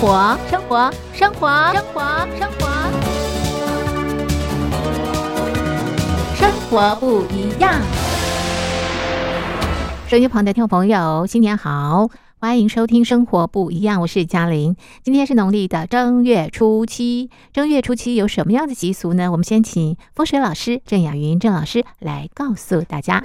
活，生活，生活，生活，生活，生活不一样。收音旁的听众朋友，新年好，欢迎收听《生活不一样》，我是嘉玲。今天是农历的正月初七，正月初七有什么样的习俗呢？我们先请风水老师郑雅云郑老师来告诉大家。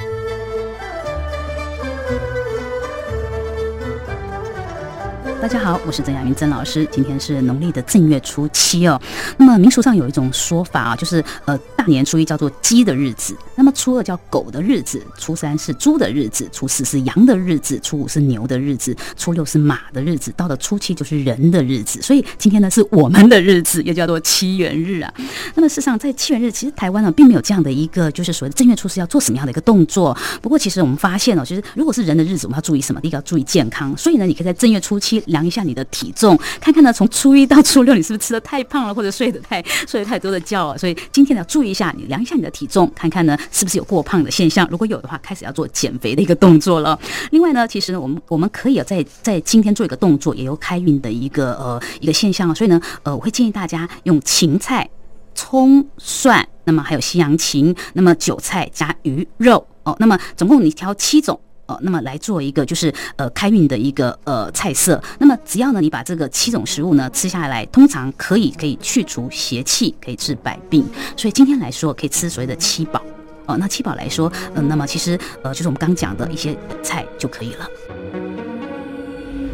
大家好，我是曾雅云曾老师。今天是农历的正月初七哦。那么民俗上有一种说法啊，就是呃大年初一叫做鸡的日子，那么初二叫狗的日子，初三是猪的日子，初四是羊的日子，初五是牛的日子，初六是马的日子，到了初七就是人的日子。所以今天呢是我们的日子，又叫做七元日啊。那么事实上在七元日，其实台湾呢并没有这样的一个就是所谓的正月初四要做什么样的一个动作。不过其实我们发现哦，其实如果是人的日子，我们要注意什么？第一个要注意健康。所以呢，你可以在正月初七。量一下你的体重，看看呢，从初一到初六，你是不是吃的太胖了，或者睡得太睡得太多的觉啊？所以今天呢，要注意一下，你量一下你的体重，看看呢，是不是有过胖的现象。如果有的话，开始要做减肥的一个动作了。另外呢，其实呢，我们我们可以在在今天做一个动作，也有开运的一个呃一个现象。所以呢，呃，我会建议大家用芹菜、葱、蒜，那么还有西洋芹，那么韭菜加鱼肉哦，那么总共你挑七种。哦，那么来做一个就是呃开运的一个呃菜色。那么只要呢你把这个七种食物呢吃下来，通常可以可以去除邪气，可以治百病。所以今天来说可以吃所谓的七宝。哦，那七宝来说，嗯，那么其实呃就是我们刚讲的一些菜就可以了。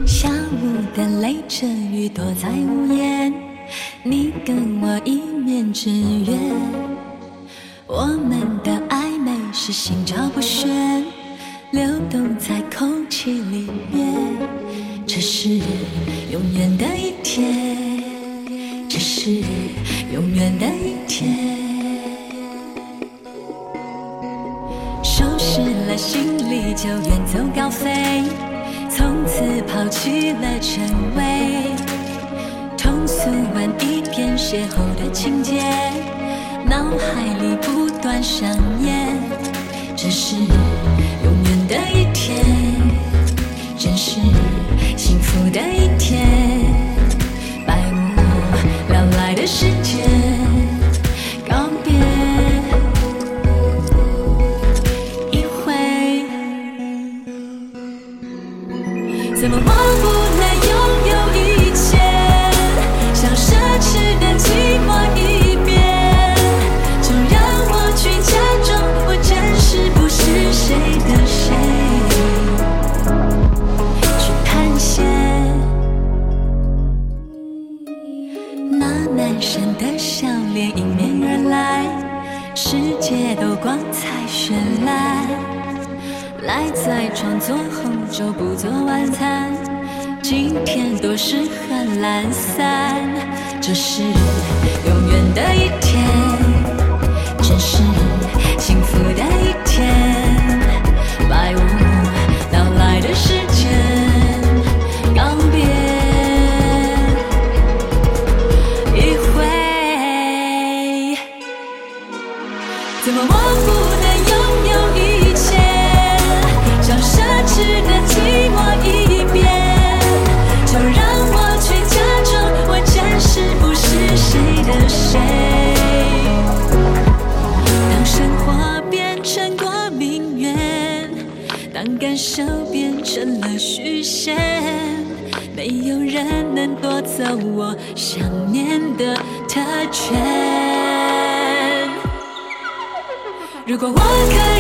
下午的雷阵雨躲在屋檐，你跟我一面之缘，我们的暧昧是心照不宣。流动在空气里面，这是永远的一天，这是永远的一天。收拾了行李就远走高飞，从此抛弃了称谓。通俗完一篇邂逅的情节，脑海里不断上演，这是。真那男神的笑脸迎面而来，世界都光彩绚烂，赖在床做红酒，不做晚餐。今天多适合懒散，这是永远的一天，真是幸福的一天。走我想念的特权。如果我可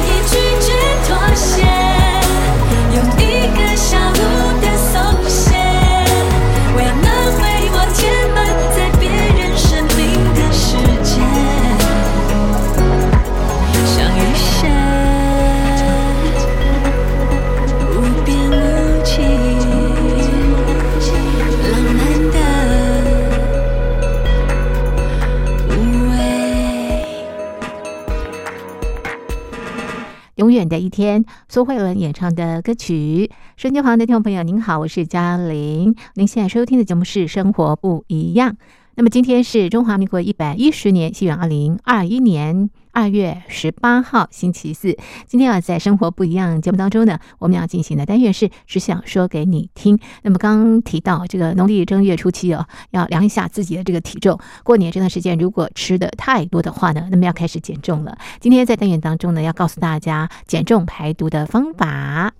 永远的一天，苏慧伦演唱的歌曲。收音机旁的听众朋友，您好，我是嘉玲。您现在收听的节目是《生活不一样》。那么今天是中华民国一百一十年，西元二零二一年二月十八号星期四，今天啊，在生活不一样节目当中呢，我们要进行的单元是只想说给你听。那么刚刚提到这个农历正月初七哦，要量一下自己的这个体重。过年这段时间如果吃的太多的话呢，那么要开始减重了。今天在单元当中呢，要告诉大家减重排毒的方法。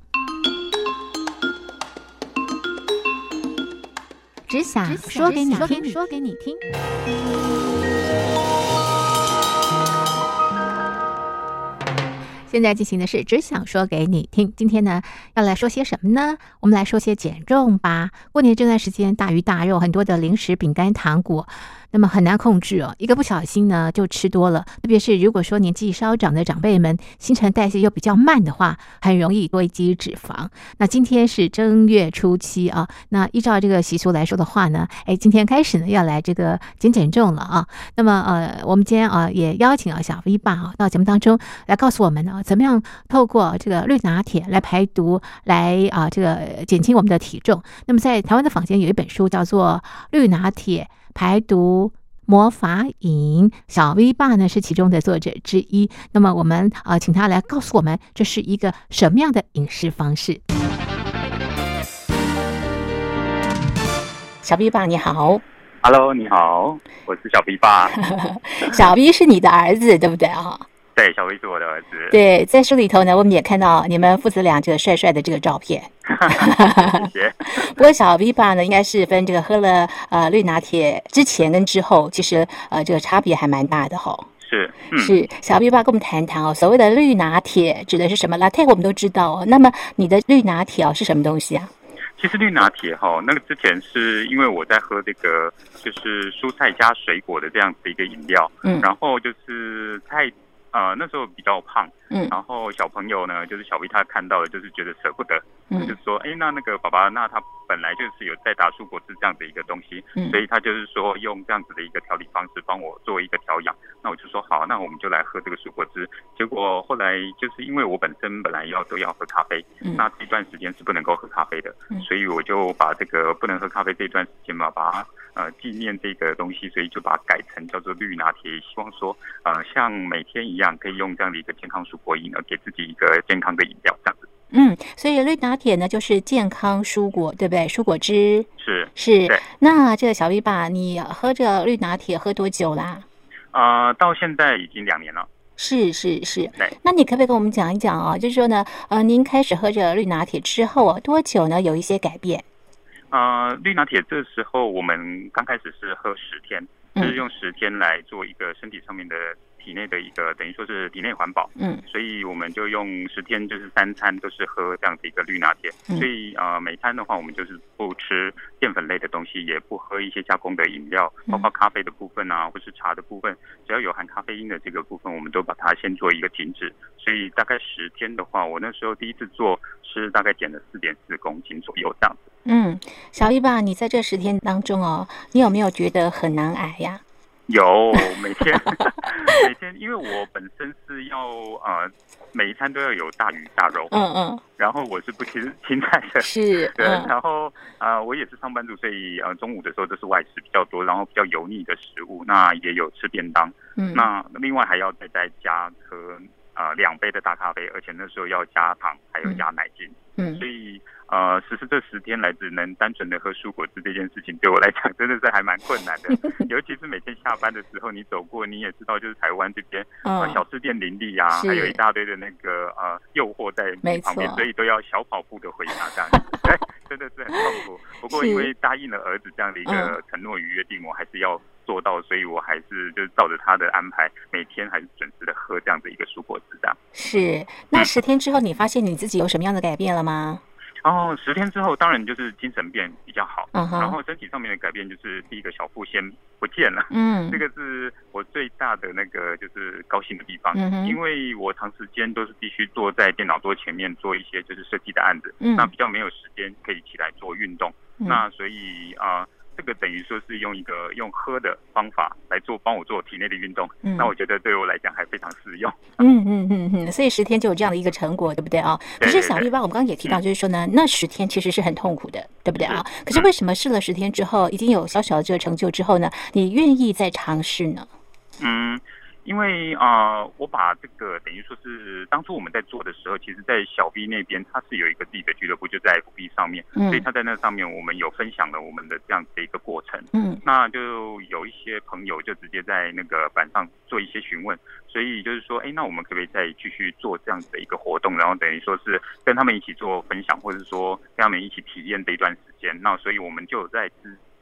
只想说给你听，说给你听。现在进行的是只想说给你听。今天呢，要来说些什么呢？我们来说些减重吧。过年这段时间，大鱼大肉，很多的零食、饼干、糖果。那么很难控制哦，一个不小心呢就吃多了。特别是如果说年纪稍长的长辈们，新陈代谢又比较慢的话，很容易堆积脂肪。那今天是正月初七啊，那依照这个习俗来说的话呢，哎，今天开始呢要来这个减减重了啊。那么呃，我们今天啊也邀请了小 V 爸啊到节目当中来告诉我们呢，怎么样透过这个绿拿铁来排毒，来啊这个减轻我们的体重。那么在台湾的坊间有一本书叫做《绿拿铁》。排毒魔法饮，小 V 爸呢是其中的作者之一。那么我们呃，请他来告诉我们，这是一个什么样的饮食方式？小 V 爸你好，Hello，你好，我是小 V 爸。小 V 是你的儿子，对不对啊？对，小薇是我的儿子。对，在书里头呢，我们也看到你们父子俩这个帅帅的这个照片。谢谢。不过小 V 爸呢，应该是分这个喝了呃绿拿铁之前跟之后，其实呃这个差别还蛮大的哈。是是，小 V 爸跟我们谈谈哦，所谓的绿拿铁指的是什么？Latte 我们都知道哦。那么你的绿拿铁哦是什么东西啊？其实绿拿铁哈，那个之前是因为我在喝这个就是蔬菜加水果的这样子一个饮料，嗯，然后就是太。呃，那时候比较胖，嗯，然后小朋友呢，就是小 V 他看到了，就是觉得舍不得，嗯，就是说，哎，那那个爸爸，那他本来就是有在打蔬果汁这样的一个东西，嗯，所以他就是说用这样子的一个调理方式帮我做一个调养，那我就说好，那我们就来喝这个蔬果汁。结果后来就是因为我本身本来要都要喝咖啡，嗯，那这段时间是不能够喝咖啡的，嗯，所以我就把这个不能喝咖啡这段时间嘛，把它。呃，纪念这个东西，所以就把它改成叫做绿拿铁，希望说，呃，像每天一样，可以用这样的一个健康蔬果饮，而给自己一个健康的饮料，这样子。嗯，所以绿拿铁呢，就是健康蔬果，对不对？蔬果汁是是。那这个小 V 爸，你喝着绿拿铁喝多久啦？啊，到现在已经两年了。是是是。对。那你可不可以跟我们讲一讲啊？就是说呢，呃，您开始喝着绿拿铁之后啊，多久呢？有一些改变？呃，绿拿铁这时候我们刚开始是喝十天，就是用十天来做一个身体上面的。体内的一个等于说是体内环保，嗯，所以我们就用十天，就是三餐都是喝这样的一个绿拿铁，所以呃每餐的话，我们就是不吃淀粉类的东西，也不喝一些加工的饮料，包括咖啡的部分啊，或是茶的部分，只要有含咖啡因的这个部分，我们都把它先做一个停止。所以大概十天的话，我那时候第一次做是大概减了四点四公斤左右这样子。嗯，小一吧，你在这十天当中哦，你有没有觉得很难挨呀？有每天 每天，因为我本身是要呃每一餐都要有大鱼大肉，嗯嗯，然后我是不吃青菜的，是，对，然后啊我也是上班族，所以呃中午的时候都是外食比较多，然后比较油腻的食物，那也有吃便当，嗯，那另外还要再再加喝呃两杯的大咖啡，而且那时候要加糖，还有加奶精，嗯，所以。呃，实施这十天来只能单纯的喝蔬果汁这件事情，对我来讲 真的是还蛮困难的。尤其是每天下班的时候，你走过，你也知道，就是台湾这边小吃店林立啊，还有一大堆的那个呃诱惑在旁边，所以都要小跑步的回家这样子，对 真的是很痛苦。不过因为答应了儿子这样的一个承诺与约定，我还是要做到，所以我还是就是照着他的安排，每天还是准时的喝这样的一个蔬果汁这样。是，那十天之后，你发现你自己有什么样的改变了吗？然后十天之后，当然就是精神变比较好，然后身体上面的改变就是第一个小腹先不见了，嗯，这个是我最大的那个就是高兴的地方，嗯因为我长时间都是必须坐在电脑桌前面做一些就是设计的案子，嗯，那比较没有时间可以起来做运动，那所以啊。这个等于说是用一个用喝的方法来做帮我做体内的运动，那我觉得对我来讲还非常适用。嗯嗯嗯嗯，所以十天就有这样的一个成果，对不对啊？可是小丽吧，我们刚刚也提到，就是说呢，那十天其实是很痛苦的，对不对啊？可是为什么试了十天之后，已经有小小的这个成就之后呢，你愿意再尝试呢？嗯。因为啊，我把这个等于说是当初我们在做的时候，其实，在小 B 那边他是有一个自己的俱乐部，就在 FB 上面，所以他在那上面我们有分享了我们的这样子的一个过程。嗯，那就有一些朋友就直接在那个板上做一些询问，所以就是说，哎，那我们可不可以再继续做这样子的一个活动，然后等于说是跟他们一起做分享，或者说跟他们一起体验这一段时间。那所以我们就在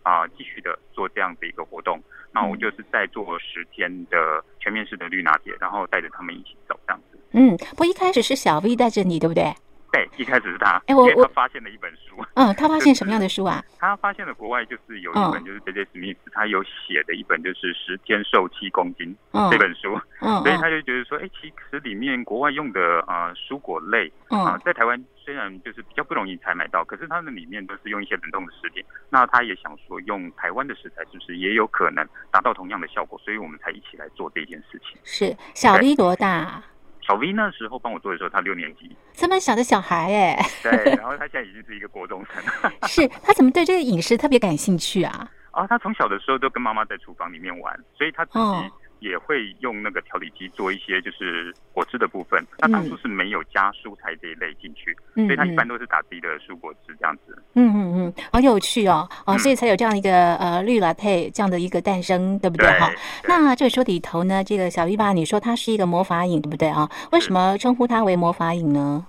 啊继续的做这样的一个活动。那我就是在做十天的全面式的绿拿铁，然后带着他们一起走这样子。嗯，不一开始是小 V 带着你，对不对？对，一开始是他。哎，我我发现了一本书。嗯，他发现什么样的书啊？他发现了国外就是有一本，就是 J J Smith 他有写的一本，就是十天瘦七公斤这本书。嗯，所以他就觉得说，哎，其实里面国外用的啊蔬果类啊，在台湾。虽然就是比较不容易才买到，可是它们里面都是用一些冷冻的食品。那他也想说，用台湾的食材是不是也有可能达到同样的效果？所以我们才一起来做这件事情。是小 V 多大？小 V 那时候帮我做的时候，他六年级，这么小的小孩哎。对，然后他现在已经是一个国中生。是他怎么对这个饮食特别感兴趣啊？啊，他从小的时候都跟妈妈在厨房里面玩，所以他自己。也会用那个调理机做一些就是果汁的部分。他当初是没有加蔬菜这一类进去，所以他一般都是打自己的蔬果汁这样子。嗯嗯嗯，好有趣哦，哦，所以才有这样一个呃绿拉配这样的一个诞生，对不对哈？那这个说里头呢，这个小 V 爸，你说它是一个魔法饮，对不对啊？为什么称呼它为魔法饮呢？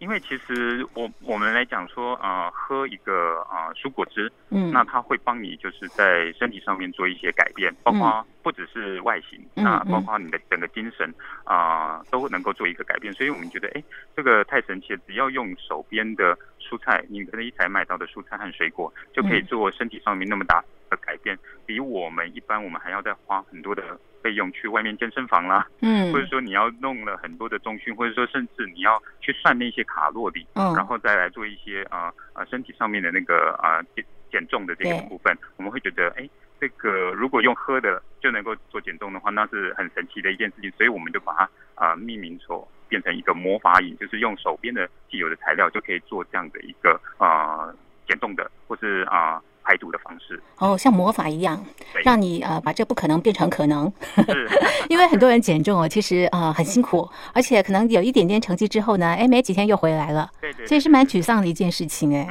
因为其实我我们来讲说，呃，喝一个啊蔬果汁，嗯，那它会帮你就是在身体上面做一些改变，包括不只是外形，那包括你的整个精神啊都能够做一个改变。所以我们觉得，哎，这个太神奇了！只要用手边的蔬菜，你可能一才买到的蔬菜和水果，就可以做身体上面那么大的改变，比我们一般我们还要再花很多的。费用去外面健身房啦，嗯，或者说你要弄了很多的中训，或者说甚至你要去算那些卡路里，嗯，然后再来做一些啊啊身体上面的那个啊减减重的这个部分，我们会觉得，哎，这个如果用喝的就能够做减重的话，那是很神奇的一件事情，所以我们就把它啊命名成变成一个魔法饮，就是用手边的既有的材料就可以做这样的一个啊减重的，或是啊。排毒的方式哦，像魔法一样，让你呃把这不可能变成可能。因为很多人减重哦，其实呃很辛苦，而且可能有一点点成绩之后呢，哎，没几天又回来了。对对，所以是蛮沮丧的一件事情哎。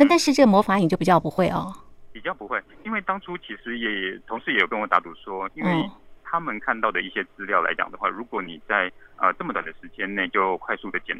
那但是这个魔法饮就比较不会哦。比较不会，因为当初其实也同事也有跟我打赌说，因为他们看到的一些资料来讲的话，如果你在呃这么短的时间内就快速的减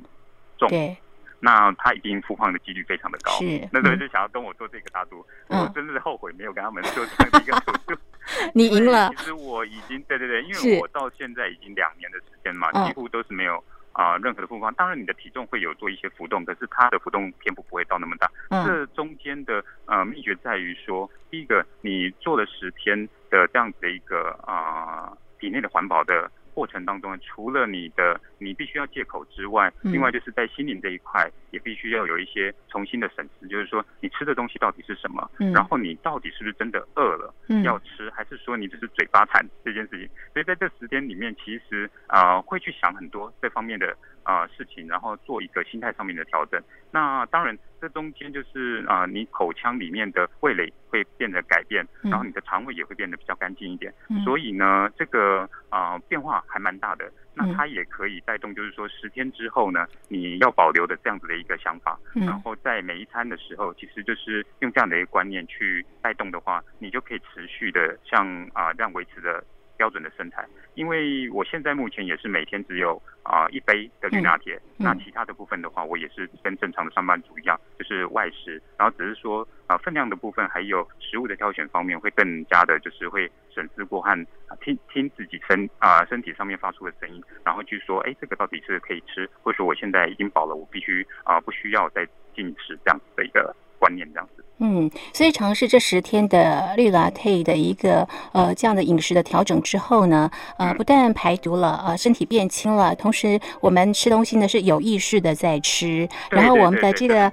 重。对。那他一定复胖的几率非常的高，是那时候就想要跟我做这个大肚，我真的是后悔没有跟他们做这样的一个手术。你赢了。其实我已经对对对，因为我到现在已经两年的时间嘛，几乎都是没有啊任何的复胖。当然你的体重会有做一些浮动，可是它的浮动偏幅不会到那么大。这中间的呃秘诀在于说，第一个你做了十天的这样子的一个啊体内的环保的。过程当中，除了你的你必须要借口之外，另外就是在心灵这一块，也必须要有一些重新的审视，就是说你吃的东西到底是什么，然后你到底是不是真的饿了要吃，还是说你只是嘴巴馋这件事情。所以在这十天里面，其实啊会去想很多这方面的啊事情，然后做一个心态上面的调整。那当然，这中间就是啊你口腔里面的味蕾会变得改变，然后你的肠胃也会变得比较干净一点。所以呢，这个啊变化。还蛮大的，那它也可以带动，就是说十天之后呢，你要保留的这样子的一个想法，然后在每一餐的时候，其实就是用这样的一个观念去带动的话，你就可以持续的像啊这样维持着标准的身材。因为我现在目前也是每天只有啊一杯的绿拿铁，那其他的部分的话，我也是跟正常的上班族一样，就是外食，然后只是说啊分量的部分还有食物的挑选方面会更加的，就是会审思过和听听自己身啊身体上面发出的声音，然后去说，哎，这个到底是可以吃，或者说我现在已经饱了，我必须啊不需要再进食这样子的一个观念，这样。嗯，所以尝试这十天的绿拉配的一个呃这样的饮食的调整之后呢，呃，不但排毒了，呃，身体变轻了，同时我们吃东西呢是有意识的在吃，然后我们的这个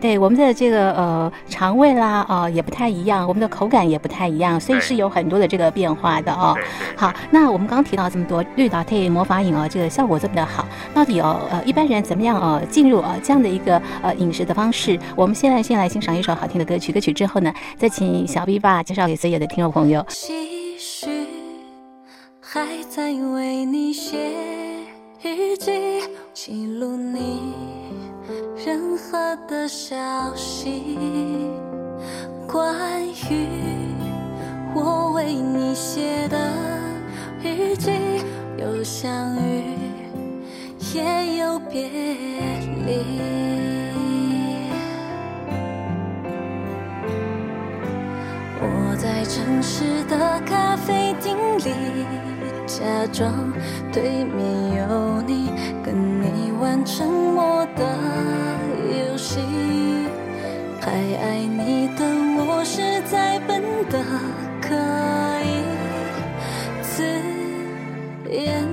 对我们的这个呃肠胃啦啊也不太一样，我们的口感也不太一样，所以是有很多的这个变化的哦。好，那我们刚刚提到这么多绿拉配魔法饮哦，这个效果这么的好，到底哦呃一般人怎么样哦进入呃这样的一个呃饮食的方式？我们现在先来欣赏一首好听的。歌曲歌曲之后呢，再请小 B 爸介绍给所有的听众朋友。唏嘘还在为你写日记，记录你任何的消息。关于我为你写的日记，有相遇，也有别离。城市的咖啡厅里。假装对面有你，跟你玩沉默的游戏。还爱你的我实在笨的可以自言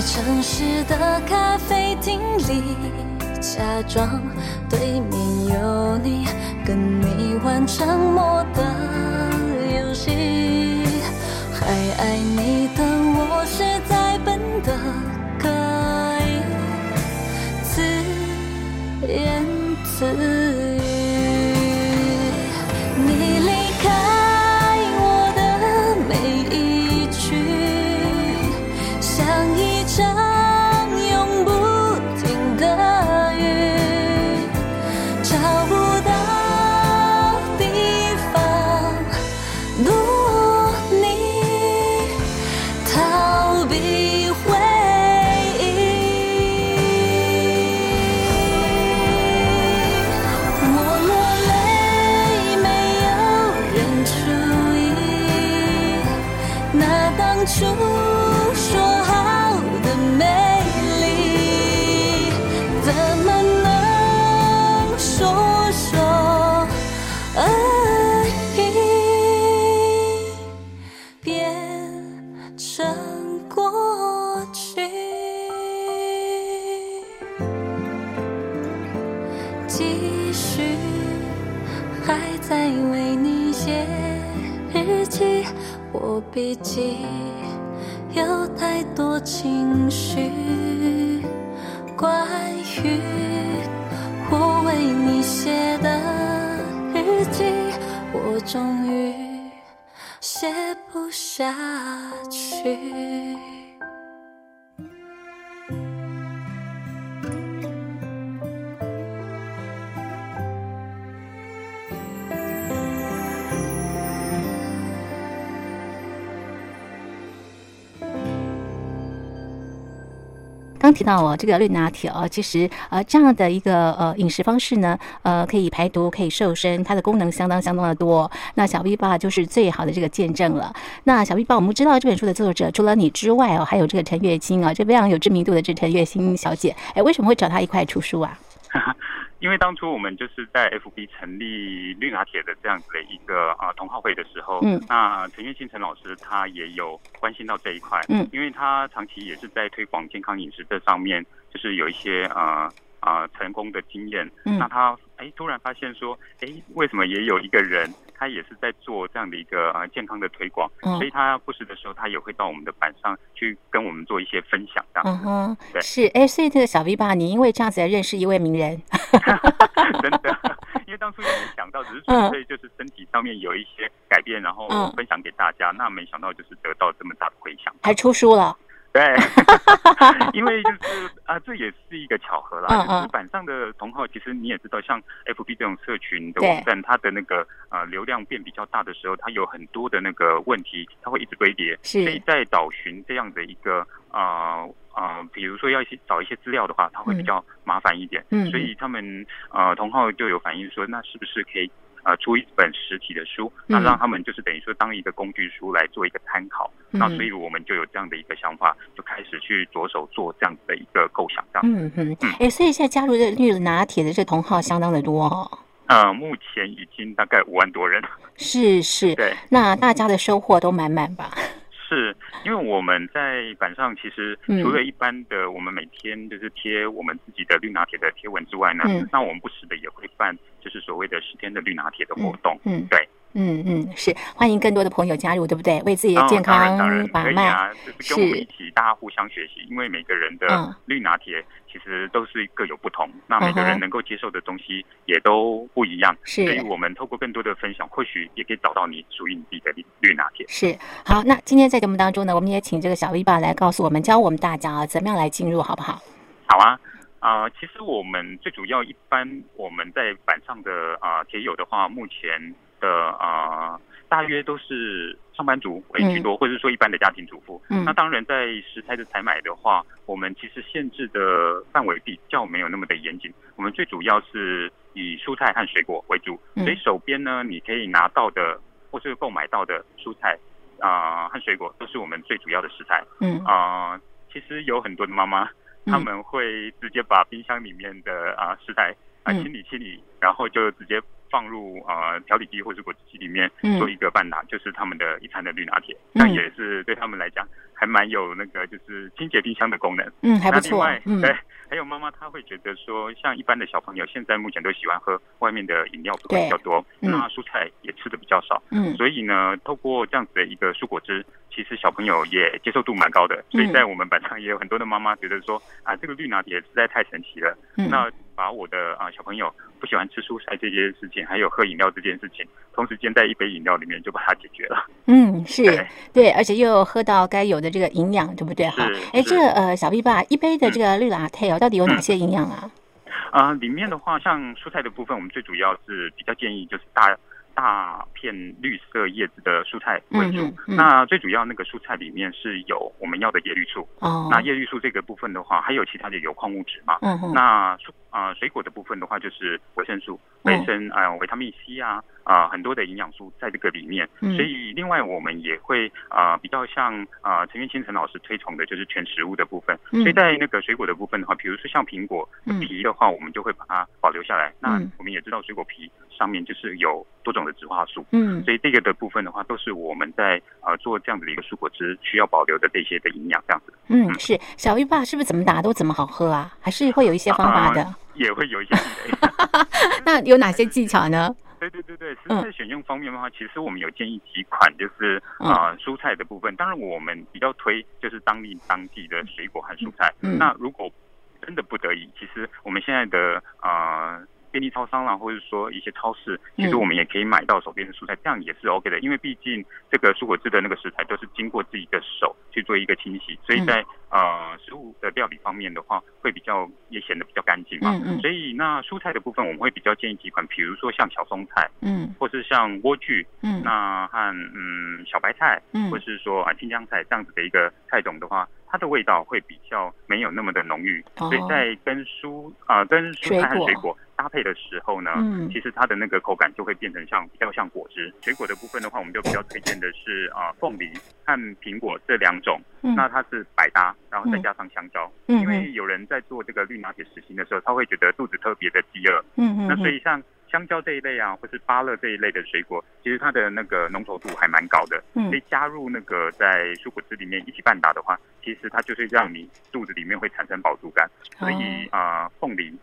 在城市的咖啡厅里，假装对面有你，跟你玩沉默的游戏。还爱你的我实在笨的可以自言自笔记有太多情绪，关于我为你写的日记，我终于写不下去。提到哦，这个绿拿铁哦，其实呃这样的一个呃饮食方式呢，呃可以排毒，可以瘦身，它的功能相当相当的多。那小 V 爸就是最好的这个见证了。那小 V 爸，我们知道这本书的作者除了你之外哦，还有这个陈月清啊，这非常有知名度的这陈月清小姐，哎，为什么会找她一块出书啊？因为当初我们就是在 FB 成立绿拿铁的这样子的一个啊同好会的时候，嗯，那陈月清陈老师他也有关心到这一块，嗯，因为他长期也是在推广健康饮食这上面，就是有一些呃啊成功的经验，嗯，那他哎突然发现说，哎为什么也有一个人？他也是在做这样的一个呃健康的推广，所以他不时的时候，他也会到我们的板上去跟我们做一些分享，这样。嗯哼，对，是哎，所以这个小 V 吧，你因为这样子来认识一位名人，真的，因为当初也没想到，只是纯粹就是身体上面有一些改变，然后分享给大家。那没想到就是得到这么大的回响，还出书了。对，因为就是啊，这也是一个巧合啦。就是板上的同号，其实你也知道，像 FB 这种社群的网站，它的那个呃流量变比较大的时候，它有很多的那个问题，它会一直堆叠。是。所以在找寻这样的一个啊啊，比如说要去找一些资料的话，它会比较麻烦一点。嗯。所以他们呃同号就有反映说，那是不是可以？呃，出一本实体的书，那让他们就是等于说当一个工具书来做一个参考。那所以我们就有这样的一个想法，就开始去着手做这样子的一个构想。这样，嗯嗯，哎，所以现在加入这绿拿铁的这同号相当的多哦。呃，目前已经大概五万多人。是是，对，那大家的收获都满满吧？是因为我们在板上，其实除了一般的我们每天就是贴我们自己的绿拿铁的贴文之外呢，那我们不时的也会办，就是所谓的十天的绿拿铁的活动。嗯，对。嗯嗯，是欢迎更多的朋友加入，对不对？为自己的健康把脉，是跟我们一起大家互相学习。因为每个人的绿拿铁其实都是各有不同，那每个人能够接受的东西也都不一样。是，所以我们透过更多的分享，或许也可以找到你属于你自己的绿绿拿铁。是，好，那今天在节目当中呢，我们也请这个小 V 爸来告诉我们，教我们大家啊，怎么样来进入，好不好？好啊，啊，其实我们最主要一般我们在板上的啊铁友的话，目前。的啊，大约都是上班族为居多，或者说一般的家庭主妇。嗯，那当然在食材的采买的话，我们其实限制的范围比较没有那么的严谨。我们最主要是以蔬菜和水果为主，所以手边呢，你可以拿到的或是购买到的蔬菜啊和水果，都是我们最主要的食材。嗯啊，其实有很多的妈妈，他们会直接把冰箱里面的啊食材啊清理清理，然后就直接。放入呃调理机或者果汁机里面做一个半拿，就是他们的一餐的绿拿铁，那也是对他们来讲还蛮有那个就是清洁冰箱的功能。嗯，还不错。嗯，对，还有妈妈她会觉得说，像一般的小朋友现在目前都喜欢喝外面的饮料比较多，那蔬菜也吃的比较少。嗯，所以呢，透过这样子的一个蔬果汁，其实小朋友也接受度蛮高的。所以在我们板上也有很多的妈妈觉得说，啊，这个绿拿铁实在太神奇了。嗯，那把我的啊小朋友。不喜欢吃蔬菜这件事情，还有喝饮料这件事情，同时间在一杯饮料里面就把它解决了。嗯，是对，而且又喝到该有的这个营养，对不对？哈，哎，这个呃，小 B 爸一杯的这个绿拿铁哦，到底有哪些营养啊？啊，里面的话，像蔬菜的部分，我们最主要是比较建议就是大。大片绿色叶子的蔬菜为主，那最主要那个蔬菜里面是有我们要的叶绿素。哦，那叶绿素这个部分的话，还有其他的有矿物质嘛？嗯嗯。那蔬啊水果的部分的话，就是维生素、维生啊维他命 C 啊啊很多的营养素在这个里面。嗯。所以另外我们也会啊比较像啊陈元清陈老师推崇的就是全食物的部分。嗯。所以在那个水果的部分的话，比如说像苹果皮的话，我们就会把它保留下来。那我们也知道水果皮。上面就是有多种的植化素，嗯，所以这个的部分的话，都是我们在呃做这样子的一个蔬果汁需要保留的这些的营养，这样子。嗯，是小玉爸是不是怎么打都怎么好喝啊？还是会有一些方法的？也会有一些。那有哪些技巧呢？对对对对，食材选用方面的话，其实我们有建议几款，就是啊蔬菜的部分。当然我们比较推就是当地当季的水果和蔬菜。嗯那如果真的不得已，其实我们现在的啊。便利超商啦，或者说一些超市，其实我们也可以买到手边的蔬菜，这样也是 OK 的。因为毕竟这个蔬果汁的那个食材都是经过自己的手去做一个清洗，所以在呃食物的料理方面的话，会比较也显得比较干净嘛。所以那蔬菜的部分，我们会比较建议几款，比如说像小松菜，嗯，或是像莴苣，嗯，那和嗯小白菜，嗯，或是说啊青江菜这样子的一个菜种的话。它的味道会比较没有那么的浓郁，所以在跟蔬啊跟蔬菜和水果搭配的时候呢，嗯。其实它的那个口感就会变成像比较像果汁。水果的部分的话，我们就比较推荐的是啊凤梨和苹果这两种，那它是百搭，然后再加上香蕉，因为有人在做这个绿拿铁实行的时候，他会觉得肚子特别的饥饿，嗯嗯，那所以像。香蕉这一类啊，或是芭乐这一类的水果，其实它的那个浓稠度还蛮高的。嗯，所以加入那个在蔬果汁里面一起拌打的话，其实它就是让你肚子里面会产生饱足感。所以啊，凤梨、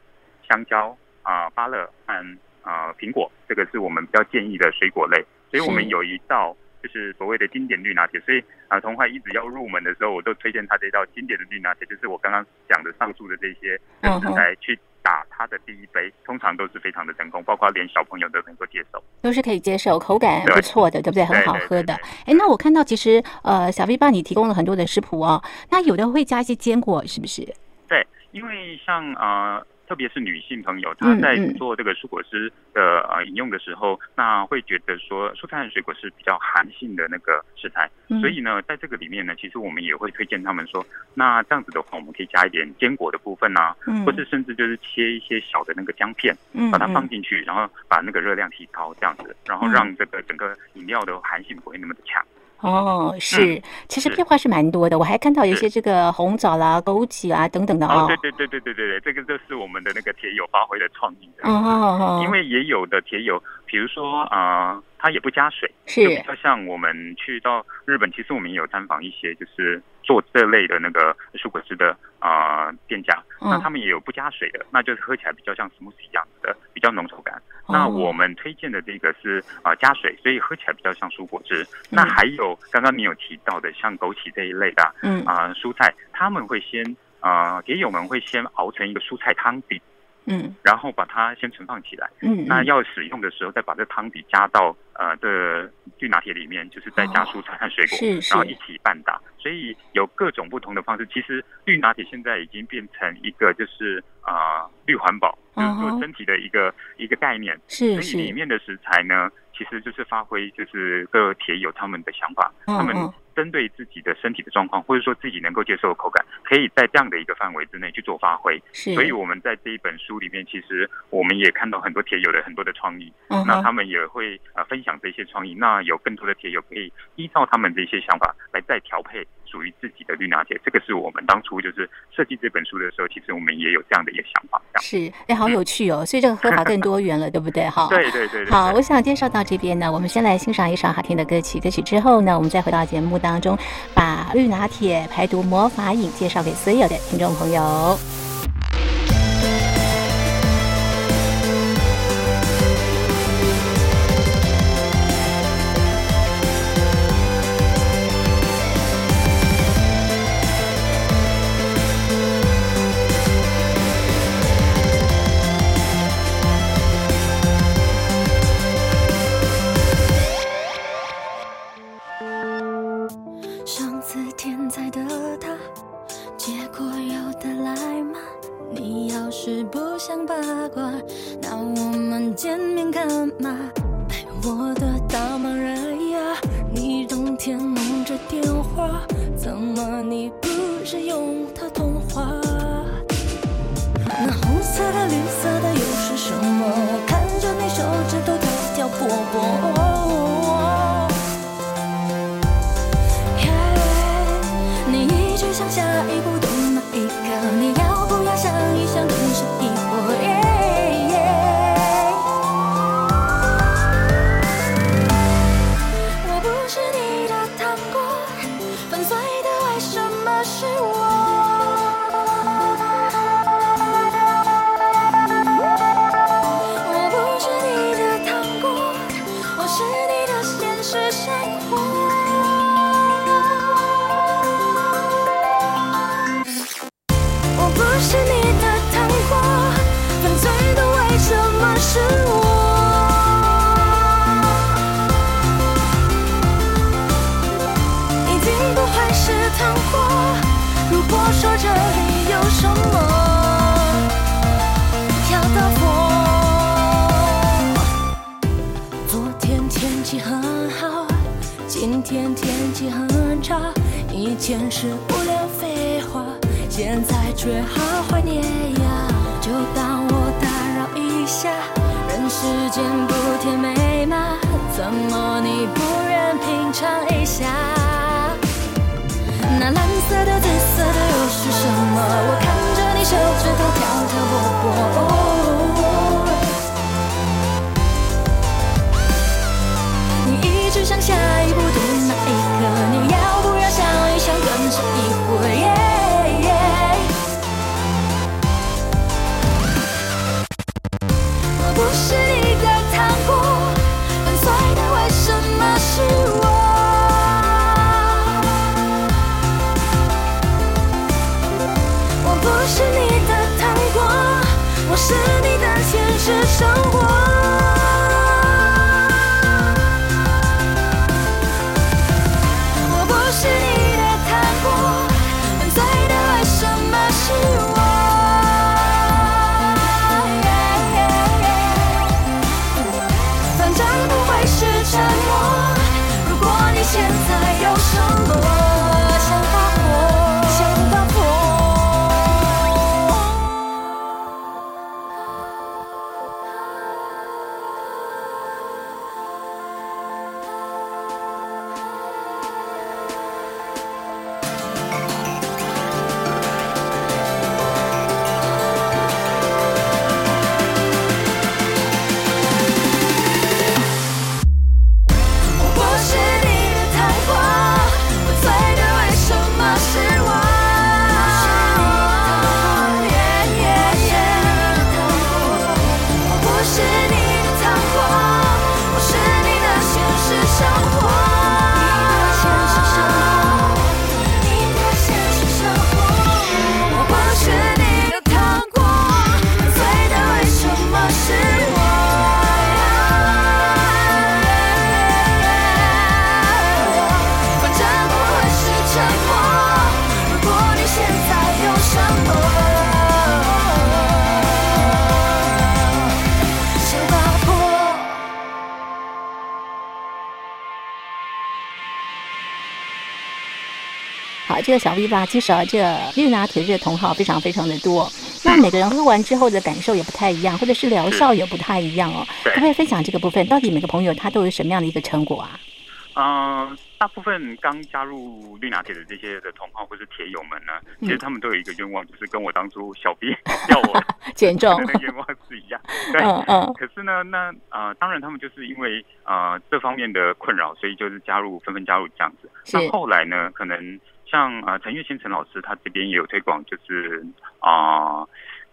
香蕉啊、芭乐和啊苹果，这个是我们比较建议的水果类。所以我们有一道就是所谓的经典绿拿铁。所以啊，童话一直要入门的时候，我都推荐他这道经典的绿拿铁，就是我刚刚讲的上述的这些食材去。打他的第一杯，通常都是非常的成功，包括连小朋友都能够接受，都是可以接受，口感不错的，对不对？很好喝的。哎，那我看到其实呃，小 V 帮你提供了很多的食谱哦，那有的会加一些坚果，是不是？对，因为像呃。特别是女性朋友，她在做这个蔬果汁的呃饮用的时候，那会觉得说蔬菜和水果是比较寒性的那个食材，所以呢，在这个里面呢，其实我们也会推荐他们说，那这样子的话，我们可以加一点坚果的部分啊，或是甚至就是切一些小的那个姜片，把它放进去，然后把那个热量提高，这样子，然后让这个整个饮料的寒性不会那么的强。哦，是，其实变化是蛮多的。我还看到有一些这个红枣啦、枸杞啊等等的哦。对对对对对对对，这个就是我们的那个铁友发挥的创意。哦哦哦。因为也有的铁友，比如说啊。它也不加水，是比较像我们去到日本，其实我们也有参访一些就是做这类的那个蔬果汁的啊店家，那他们也有不加水的，那就是喝起来比较像 smoothie 一样的，比较浓稠感。那我们推荐的这个是啊加水，所以喝起来比较像蔬果汁。那还有刚刚你有提到的像枸杞这一类的，嗯啊蔬菜，他们会先啊铁友们会先熬成一个蔬菜汤底。嗯，然后把它先存放起来。嗯，那要使用的时候，再把这汤底加到呃的绿拿铁里面，就是再加蔬菜和水果，然后一起拌打。所以有各种不同的方式。其实绿拿铁现在已经变成一个就是啊绿环保，就是说身体的一个一个概念。是所以里面的食材呢，其实就是发挥就是各铁友他们的想法，他们。针对自己的身体的状况，或者说自己能够接受的口感，可以在这样的一个范围之内去做发挥。是，所以我们在这一本书里面，其实我们也看到很多铁友的很多的创意。嗯，那他们也会呃分享这些创意。那有更多的铁友可以依照他们的一些想法来再调配。属于自己的绿拿铁，这个是我们当初就是设计这本书的时候，其实我们也有这样的一个想法。是，哎，好有趣哦！所以这个喝法更多元了，对不对？哈，对对对。好，我想介绍到这边呢，我们先来欣赏一首好听的歌曲。歌曲之后呢，我们再回到节目当当中，把绿拿铁排毒魔法饮介绍给所有的听众朋友。那是我以前是无聊废话现在却好怀念呀就当我打扰一下人世间不甜美吗？怎么你不愿品尝一下？那蓝色的紫色的又是什么？我看着你手指头跳跳波哦你一直想下一步这一回耶我不是你的糖果粉碎的为什么是我我不是你的糖果我是你的现实生活。这个小 V 吧，其实啊，这个绿拿铁这个同号非常非常的多。那每个人喝完之后的感受也不太一样，或者是疗效也不太一样哦。可不可以分享这个部分？到底每个朋友他都有什么样的一个成果啊？嗯，大部分刚加入绿拿铁的这些的同号或是铁友们呢，其实他们都有一个愿望，就是跟我当初小 B 要我 减重 的愿望是一样。对，嗯嗯。可是呢，那呃，当然他们就是因为呃这方面的困扰，所以就是加入纷纷加入这样子。那后来呢，可能。像啊，陈月新陈老师，他这边也有推广，就是啊，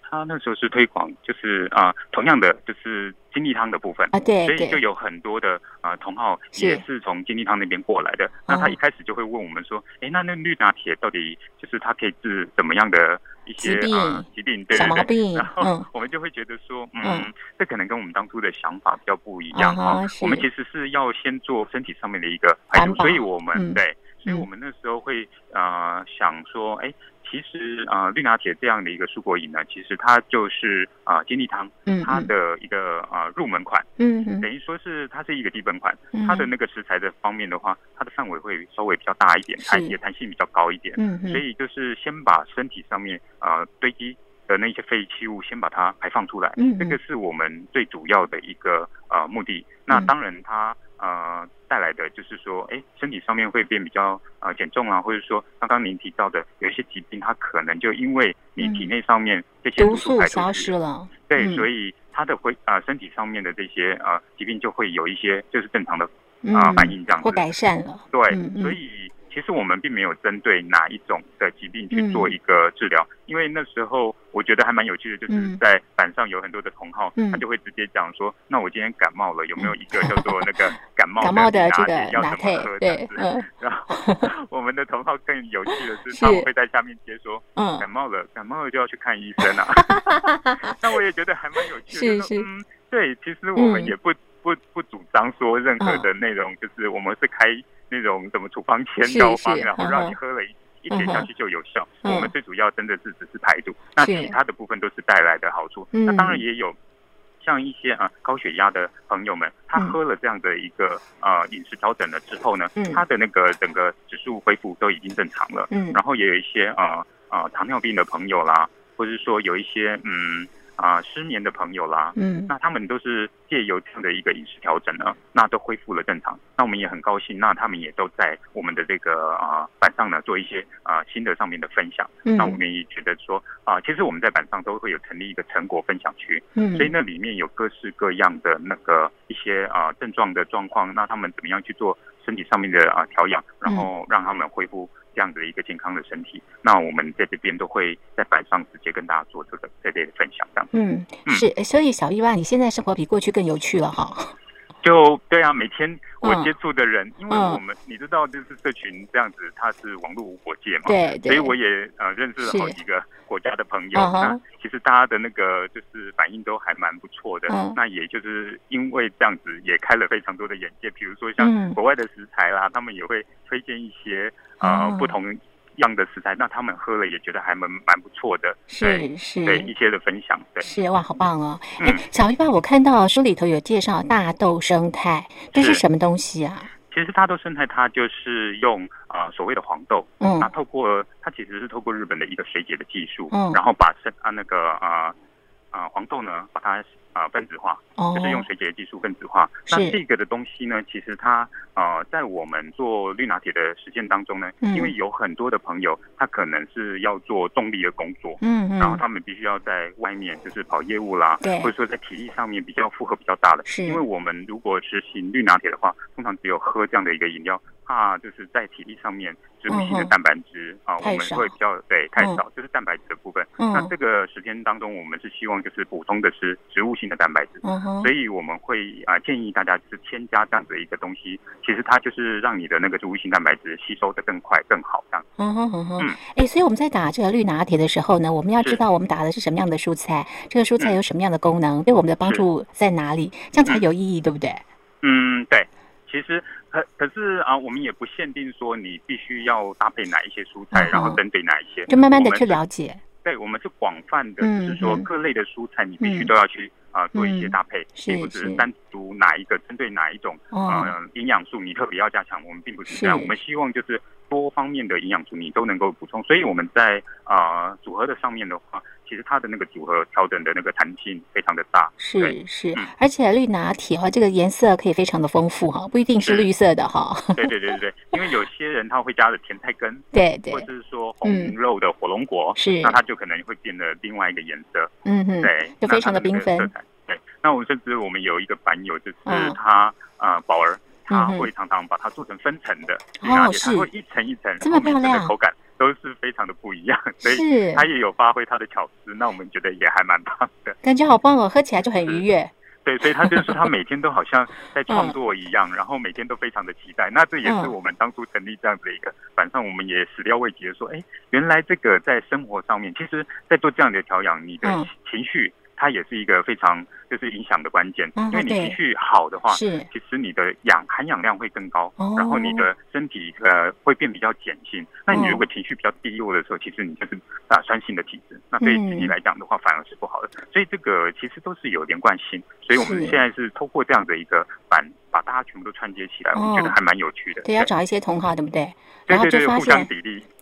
他那时候是推广，就是啊，同样的就是金利汤的部分啊，对，所以就有很多的啊同号也是从金利汤那边过来的。那他一开始就会问我们说，哎，那那绿拿铁到底就是它可以治怎么样的一些啊疾病？小毛病。然后我们就会觉得说，嗯，这可能跟我们当初的想法比较不一样啊。我们其实是要先做身体上面的一个排毒，所以我们对。所以我们那时候会呃想说，哎，其实啊绿拿铁这样的一个蔬果饮呢，其实它就是啊金利汤，它的一个啊入门款，嗯，等于说是它是一个基本款，它的那个食材的方面的话，它的范围会稍微比较大一点，它也弹性比较高一点，嗯所以就是先把身体上面啊堆积的那些废弃物先把它排放出来，嗯，这个是我们最主要的一个呃目的。那当然它。呃，带来的就是说，哎，身体上面会变比较呃减重啊，或者说刚刚您提到的有一些疾病，它可能就因为你体内上面这些毒素消失了，对，所以它的会啊身体上面的这些呃疾病就会有一些就是正常的啊反应这样子，或改善了，对，所以其实我们并没有针对哪一种的疾病去做一个治疗，因为那时候。我觉得还蛮有趣的，就是在板上有很多的同号，他就会直接讲说：“那我今天感冒了，有没有一个叫做那个 感冒的这个要怎么喝？”对，然后我们的同号更有趣的是，他们会在下面接说：“嗯，感冒了，感冒了就要去看医生啊。”那我也觉得还蛮有趣的，嗯，对，其实我们也不不不主张说任何的内容，就是我们是开那种什么处方签药方，然后让你喝了一。一点下去就有效。我们最主要真的是只是排毒，那其他的部分都是带来的好处。那当然也有像一些啊高血压的朋友们，他喝了这样的一个呃饮食调整了之后呢，他的那个整个指数恢复都已经正常了。嗯，然后也有一些啊啊糖尿病的朋友啦，或者是说有一些嗯。啊，失眠的朋友啦，嗯，那他们都是借由这样的一个饮食调整呢，那都恢复了正常。那我们也很高兴，那他们也都在我们的这个啊板上呢做一些啊心得上面的分享。那我们也觉得说啊，其实我们在板上都会有成立一个成果分享区，嗯，所以那里面有各式各样的那个一些啊症状的状况，那他们怎么样去做身体上面的啊调养，然后让他们恢复。这样的一个健康的身体，那我们在这边都会在板上直接跟大家做这个这类的分享，这样。嗯，是，所以小意外，你现在生活比过去更有趣了哈。就对啊，每天我接触的人，因为我们你知道，就是社群这样子，它是网络无国界嘛，对，所以我也呃认识了好几个国家的朋友。那其实大家的那个就是反应都还蛮不错的。那也就是因为这样子，也开了非常多的眼界。比如说像国外的食材啦，他们也会推荐一些呃不同。样的食材，那他们喝了也觉得还蛮蛮不错的，是是，对一些的分享，对是哇，好棒哦！哎，小一爸，我看到书里头有介绍大豆生态，这是什么东西啊？其实大豆生态它就是用呃所谓的黄豆，嗯，那透过它其实是透过日本的一个水解的技术，嗯，然后把生啊那个啊啊黄豆呢把它。啊，分子化，就是用水解技术分子化。那这个的东西呢，其实它呃，在我们做绿拿铁的实践当中呢，因为有很多的朋友，他可能是要做动力的工作，嗯嗯，然后他们必须要在外面就是跑业务啦，对，或者说在体力上面比较负荷比较大的。是，因为我们如果实行绿拿铁的话，通常只有喝这样的一个饮料。怕就是在体力上面，植物性的蛋白质啊，我们会比较对太少，就是蛋白质的部分。那这个时间当中，我们是希望就是补充的是植物性的蛋白质，所以我们会啊建议大家就是添加这样的一个东西，其实它就是让你的那个植物性蛋白质吸收的更快更好这样。嗯哼哼。哼，哎，所以我们在打这个绿拿铁的时候呢，我们要知道我们打的是什么样的蔬菜，这个蔬菜有什么样的功能，对我们的帮助在哪里，这样才有意义，对不对？嗯，对，其实。可可是啊，我们也不限定说你必须要搭配哪一些蔬菜，然后针对哪一些，就慢慢的去了解。对，我们是广泛的，就是说各类的蔬菜，你必须都要去啊做一些搭配，并不是单独哪一个针对哪一种呃营养素你特别要加强。我们并不是这样，我们希望就是多方面的营养素你都能够补充。所以我们在啊组合的上面的话。其实它的那个组合调整的那个弹性非常的大，是是，而且绿拿铁哈，这个颜色可以非常的丰富哈，不一定是绿色的哈。对对对对对，因为有些人他会加的甜菜根，对对，或者是说红肉的火龙果，是，那它就可能会变得另外一个颜色。嗯哼，对，就非常的缤纷。对，那我甚至我们有一个版友，就是他呃宝儿，他会常常把它做成分层的，哦是，它会一层一层，这么漂亮，口感。都是非常的不一样，所以他也有发挥他的巧思，那我们觉得也还蛮棒的，感觉好棒哦，喝起来就很愉悦。对，所以他就是他每天都好像在创作一样，然后每天都非常的期待。那这也是我们当初成立这样子的一个，反正我们也始料未及的说，哎，原来这个在生活上面，其实在做这样的调养，你的情绪。它也是一个非常就是影响的关键，因为你情绪好的话，是其实你的氧含氧量会更高，然后你的身体呃会变比较碱性。那你如果情绪比较低落的时候，其实你就是啊酸性的体质，那对自己来讲的话反而是不好的。所以这个其实都是有连贯性。所以我们现在是透过这样的一个板，把大家全部都串接起来，我们觉得还蛮有趣的。对，要找一些同好，对不对？然后就发现，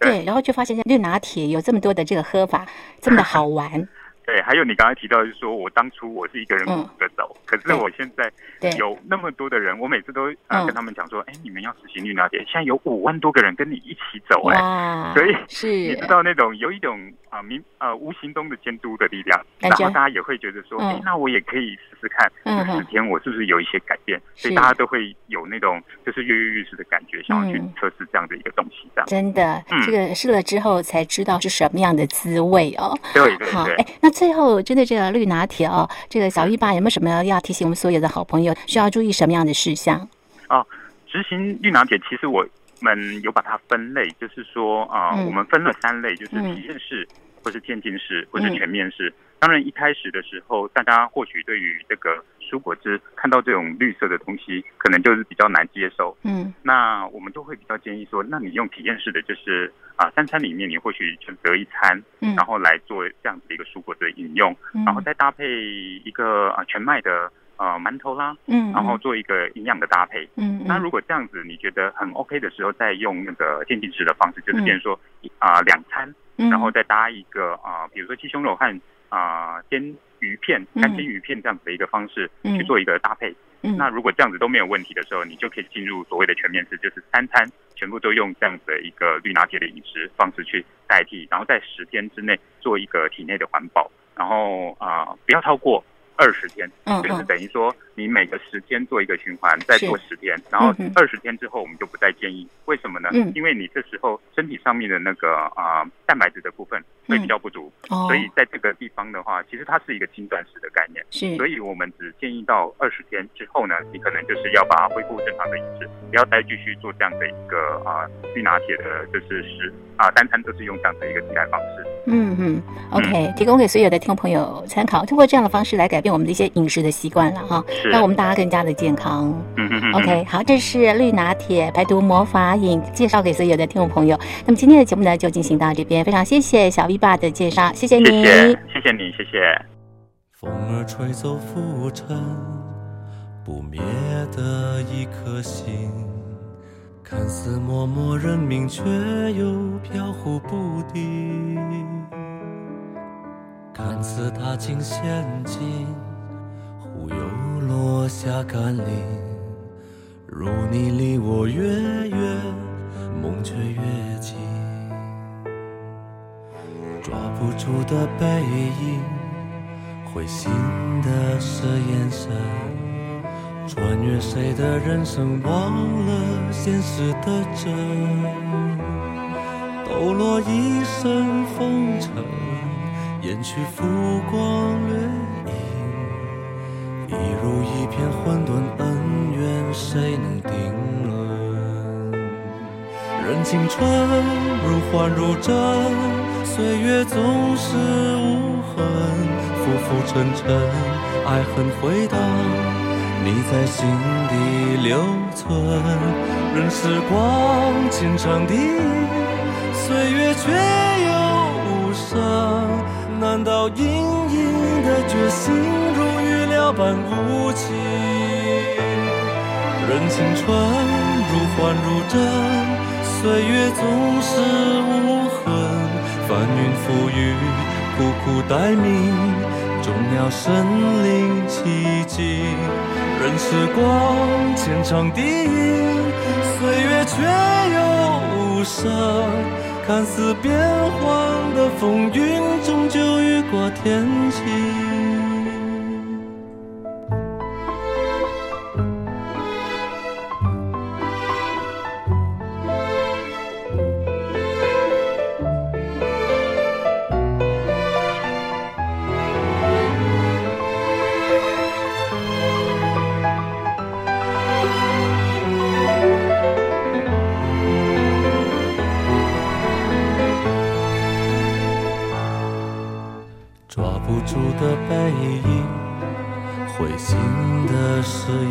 对，然后就发现绿拿铁有这么多的这个喝法，这么的好玩。对，还有你刚才提到，就是说我当初我是一个人孤独的走，可是我现在有那么多的人，我每次都啊跟他们讲说，哎，你们要实行绿那点，现在有五万多个人跟你一起走，哎，所以是你知道那种有一种啊明啊无形中的监督的力量，然后大家也会觉得说，哎，那我也可以试试看，这十天我是不是有一些改变，所以大家都会有那种就是跃跃欲试的感觉，想要去测试这样的一个东西，这样。真的，这个试了之后才知道是什么样的滋味哦。对对对，哎，那。最后，针对这个绿拿铁哦，这个小玉爸有没有什么要提醒我们所有的好朋友需要注意什么样的事项？哦，执行绿拿铁，其实我们有把它分类，就是说啊，我们分了三类，就是体验式，或是渐进式，或是全面式。当然，一开始的时候，大家或许对于这个。蔬果汁看到这种绿色的东西，可能就是比较难接受。嗯，那我们就会比较建议说，那你用体验式的，就是啊，三餐里面你或许选择一餐，嗯，然后来做这样子的一个蔬果的饮用，然后再搭配一个啊全麦的呃馒头啦，嗯，然后做一个营养的搭配。嗯，那如果这样子你觉得很 OK 的时候，再用那个渐进式的方式，就是变成说啊两餐，然后再搭一个啊，比如说鸡胸肉和啊煎。鱼片、干煎鱼片这样子的一个方式去做一个搭配。那如果这样子都没有问题的时候，你就可以进入所谓的全面式，就是三餐全部都用这样子的一个绿拿铁的饮食方式去代替，然后在十天之内做一个体内的环保，然后啊不要超过，二十天，就是等于说你每个十天做一个循环，再做十天，然后二十天之后我们就不再建议。为什么呢？因为你这时候身体上面的那个啊蛋白质的部分会比较不足，所以在这个地方的话，其实它是一个轻断食的概念。是，所以我们只建议到二十天之后呢，你可能就是要把它恢复正常的饮食，不要再继续做这样的一个啊绿拿铁的，就是食啊单餐都是用这样的一个替代方式。嗯嗯，OK，提供给所有的听众朋友参考，通过这样的方式来改变。我们的一些饮食的习惯了哈，让我们大家更加的健康。嗯嗯 OK，好，这是绿拿铁排毒魔法饮，介绍给所有的听众朋友。那么今天的节目呢，就进行到这边，非常谢谢小 V 爸的介绍，谢谢你，谢谢你，谢谢。风儿吹走浮尘，不灭的一颗心，看似默默认命，却又飘忽不定。看似踏进陷阱，忽又落下甘霖。如你离我越远，梦却越近。抓不住的背影，灰心的是眼神。穿越谁的人生，忘了现实的真。抖落一身风尘。掩去浮光掠影，一如一片混沌恩怨，谁能定论？任青春如幻如真，岁月总是无痕，浮浮沉沉，爱恨回荡，你在心底留存。任时光牵长笛，岁月却又无声。难道隐隐的决心如预料般无情？任青春如幻如真，岁月总是无痕。翻云覆雨，苦苦待命，终要身临其境。任时光浅唱低吟，岁月却又无声。看似变幻的风云，终究雨过天晴。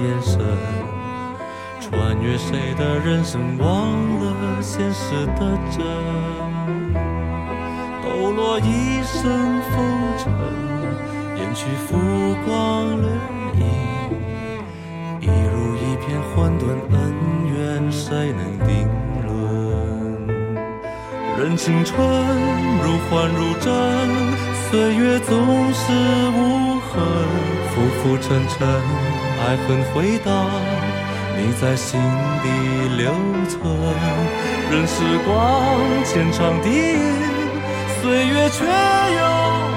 眼神，穿越谁的人生，忘了现实的真。抖落一身风尘，掩去浮光掠影，一如一片混沌，恩怨谁能定论？任青春如幻如真，岁月总是无痕，浮浮沉沉。爱恨回荡，你在心底留存。任时光牵长笛，岁月却又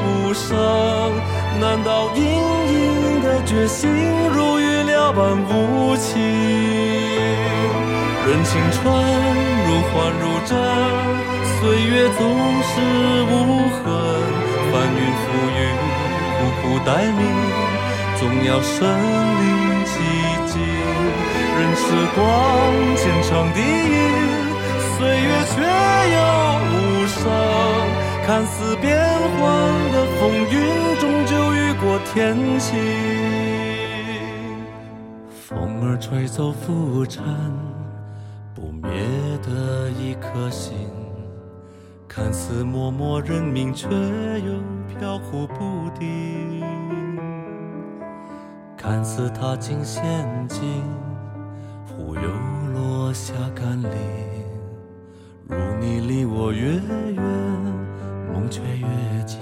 无声。难道隐隐的决心如预料般无情？任青春如幻如真，岁月总是无痕。翻云覆雨，苦苦待命，总要身临其境。任时光牵长笛，岁月却又无声。看似变幻的风云，终究雨过天晴。风儿吹走浮尘，不灭的一颗心。看似默默认命，却又飘忽不定。看似踏进陷阱。忽又落下甘霖，如你离我越远，梦却越近。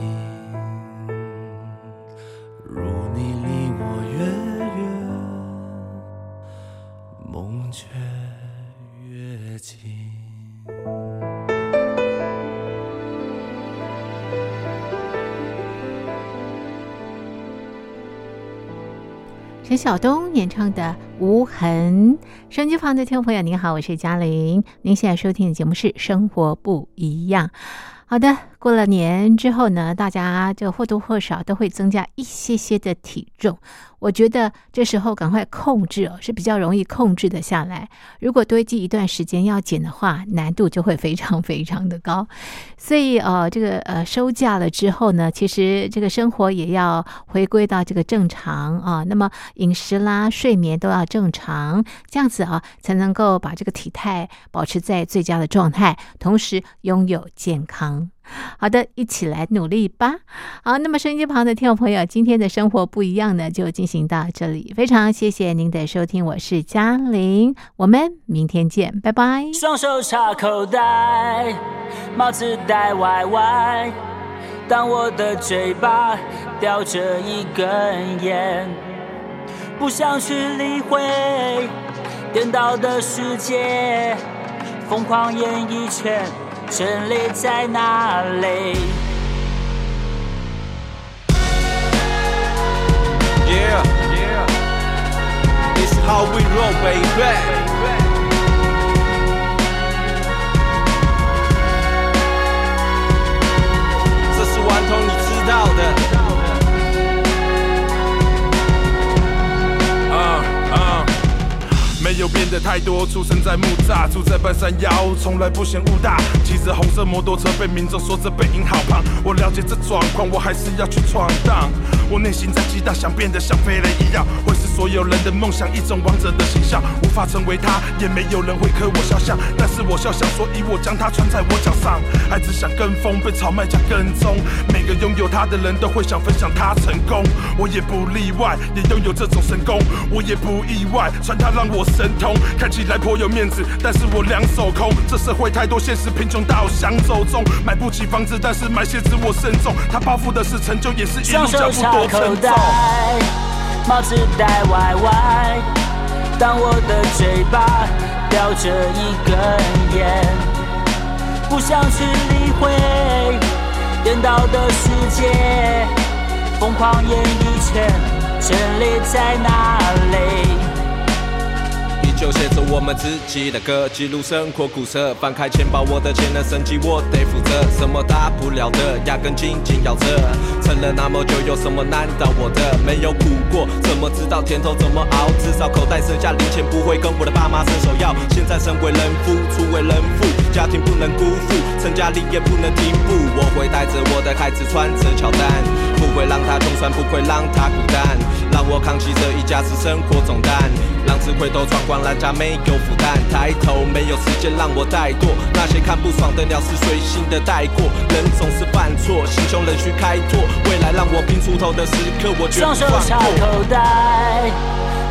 晓东演唱的《无痕》。手机旁的听众朋友，您好，我是嘉玲。您现在收听的节目是《生活不一样》。好的，过了年之后呢，大家就或多或少都会增加一些些的体重。我觉得这时候赶快控制哦，是比较容易控制的下来。如果堆积一段时间要减的话，难度就会非常非常的高。所以呃，这个呃收假了之后呢，其实这个生活也要回归到这个正常啊。那么饮食啦、睡眠都要正常，这样子啊才能够把这个体态保持在最佳的状态，同时拥有健康。好的，一起来努力吧。好，那么收音机旁的听众朋友，今天的生活不一样呢，就进行到这里。非常谢谢您的收听，我是嘉玲，我们明天见，拜拜。双手插口袋，帽子戴歪歪，当我的嘴巴叼着一根烟，不想去理会颠倒的世界，疯狂演一圈。真理在哪里？Yeah, yeah, it's how we roll, baby. 没有变得太多，出生在木栅，住在半山腰，从来不嫌雾大。骑着红色摩托车，被民众说着背影好胖。我了解这状况，我还是要去闯荡。我内心在激荡，想变得像飞雷一样，会是所有人的梦想，一种王者的形象。无法成为他，也没有人会刻我肖像，但是我肖像，所以我将它穿在我脚上。孩子想跟风，被炒卖家跟踪。每个拥有它的人都会想分享他成功，我也不例外，也拥有这种神功。我也不意外，穿它让我。神通看起来颇有面子，但是我两手空。这社会太多现实，贫穷到想走中。买不起房子，但是买鞋子我慎重。他包袱的是成就，也是一路脚步多口袋。帽子戴歪歪，当我的嘴巴叼着一根烟，不想去理会颠倒的世界，疯狂演一圈，真理在哪里？就写着我们自己的歌，记录生活苦涩。翻开钱包，我的钱的生计我得负责。什么大不了的，压根紧紧咬着。撑了那么久，有什么难倒我的？没有苦过，怎么知道甜头怎么熬？至少口袋剩下零钱，不会跟我的爸妈伸手要。现在身为人夫，初为人父，家庭不能辜负，成家立业不能停步。我会带着我的孩子穿着乔丹，不会让他穷酸，不会让他孤单，让我扛起这一家子生活重担。浪子回头闯关来。家没有负担，抬头没有时间让我怠惰。那些看不爽的鸟是随性的带过，人总是犯错，心胸仍需开拓。未来让我拼出头的时刻，我绝不放过。双手插口袋，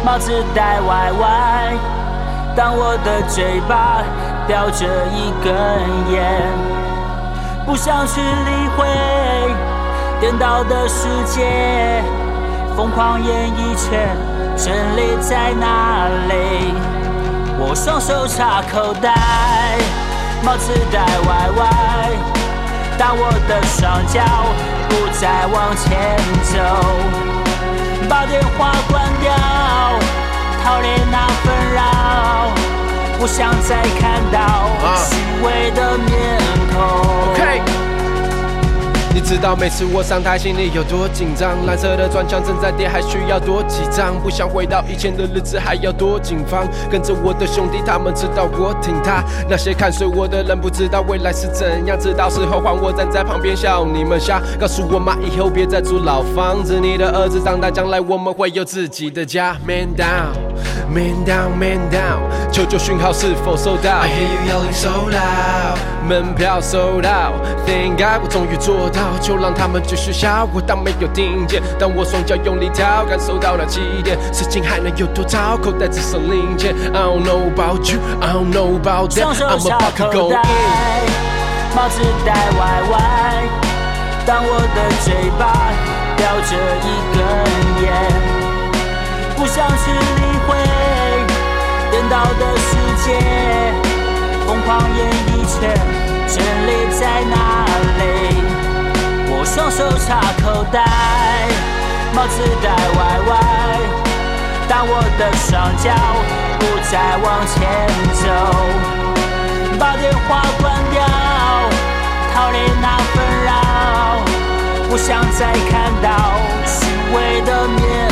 帽子戴歪歪，当我的嘴巴叼着一根烟，不想去理会颠倒的世界，疯狂演一圈，真理在哪里？我双手插口袋，帽子戴歪歪，当我的双脚不再往前走，把电话关掉，逃离那纷扰，不想再看到虚伪的面孔。你知道每次我上台心里有多紧张？蓝色的砖墙正在跌，还需要多几张？不想回到以前的日子，还要多紧张？跟着我的兄弟，他们知道我挺他。那些看衰我的人，不知道未来是怎样。直到时候换我站在旁边笑你们瞎。告诉我妈，以后别再租老房子。你的儿子长大，将来我们会有自己的家。Man down，man down，man down。求救讯号是否收到？I hear you yelling so loud。门票收到，Thank God，我终于做到。就让他们继续笑，我当没有听见。当我双脚用力跳，感受到了极点，事情还能有多糟？口袋只剩零钱。I don't know about you, I don't know about them. I'm about to go in。帽子戴歪歪，当我的嘴巴叼着一根烟，不想去理会颠倒的世界，疯狂演一圈，真理在哪里？我双手插口袋，帽子戴歪歪，当我的双脚不再往前走，把电话关掉，逃离那纷扰，不想再看到虚伪的面。